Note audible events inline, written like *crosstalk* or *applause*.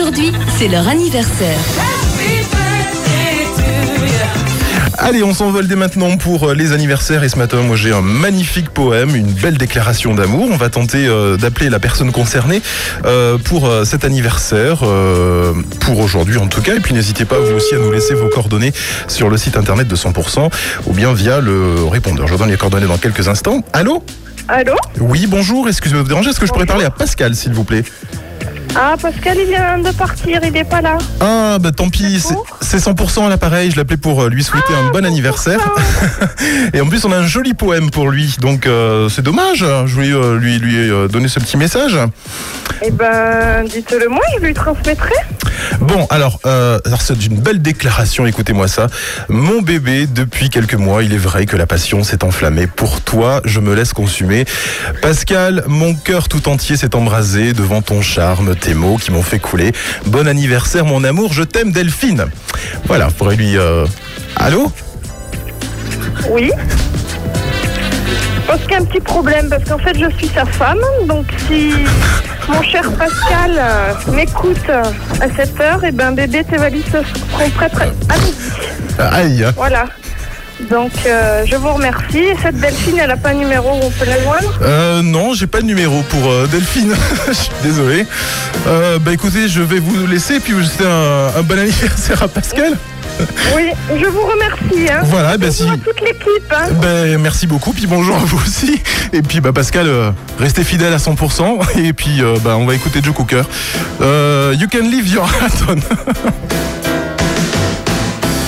Aujourd'hui, c'est leur anniversaire. Allez, on s'envole dès maintenant pour euh, les anniversaires et ce matin, moi j'ai un magnifique poème, une belle déclaration d'amour. On va tenter euh, d'appeler la personne concernée euh, pour euh, cet anniversaire, euh, pour aujourd'hui en tout cas. Et puis n'hésitez pas vous aussi à nous laisser vos coordonnées sur le site internet de 100% ou bien via le répondeur. Je vous donne les coordonnées dans quelques instants. Allô? Allô? Oui, bonjour, excusez-moi de vous déranger. Est-ce que je pourrais parler à Pascal, s'il vous plaît? Ah, Pascal, il vient de partir, il n'est pas là. Ah, bah tant pis, c'est- D'accord. c'est 100% à l'appareil. Je l'appelais pour euh, lui souhaiter un bon anniversaire. *laughs* Et en plus, on a un joli poème pour lui. Donc, euh, c'est dommage. Je voulais euh, lui, lui euh, donner ce petit message. Eh ben, dites-le moi, je lui transmettrai. Bon, alors, euh, alors c'est une belle déclaration. Écoutez-moi ça. Mon bébé, depuis quelques mois, il est vrai que la passion s'est enflammée. Pour toi, je me laisse consumer. Pascal, mon cœur tout entier s'est embrasé devant ton charme, tes mots qui m'ont fait couler. Bon anniversaire, mon amour. Je t'aime, Delphine. Voilà, pourrez lui. euh, Allô? Oui. Parce qu'il y a un petit problème, parce qu'en fait, je suis sa femme. Donc, si *laughs* mon cher Pascal euh, m'écoute euh, à cette heure, et ben, bébé, tes valises seront prêtes à midi. Aïe. Voilà. Donc, euh, je vous remercie. Et cette Delphine, elle n'a pas un numéro où on peut la joindre? Euh, non, j'ai pas de numéro pour euh, Delphine. *laughs* Je suis désolé. Bah écoutez, je vais vous laisser et puis vous souhaiter un, un bon anniversaire à Pascal. *laughs* Oui, je vous remercie. Hein. Voilà, bah Bonjour si. à toute l'équipe. Hein. Ben, merci beaucoup, puis bonjour à vous aussi. Et puis bah Pascal, euh, restez fidèle à 100%. Et puis euh, bah, on va écouter Joe Cooker. Euh, you can leave your hat on. *laughs*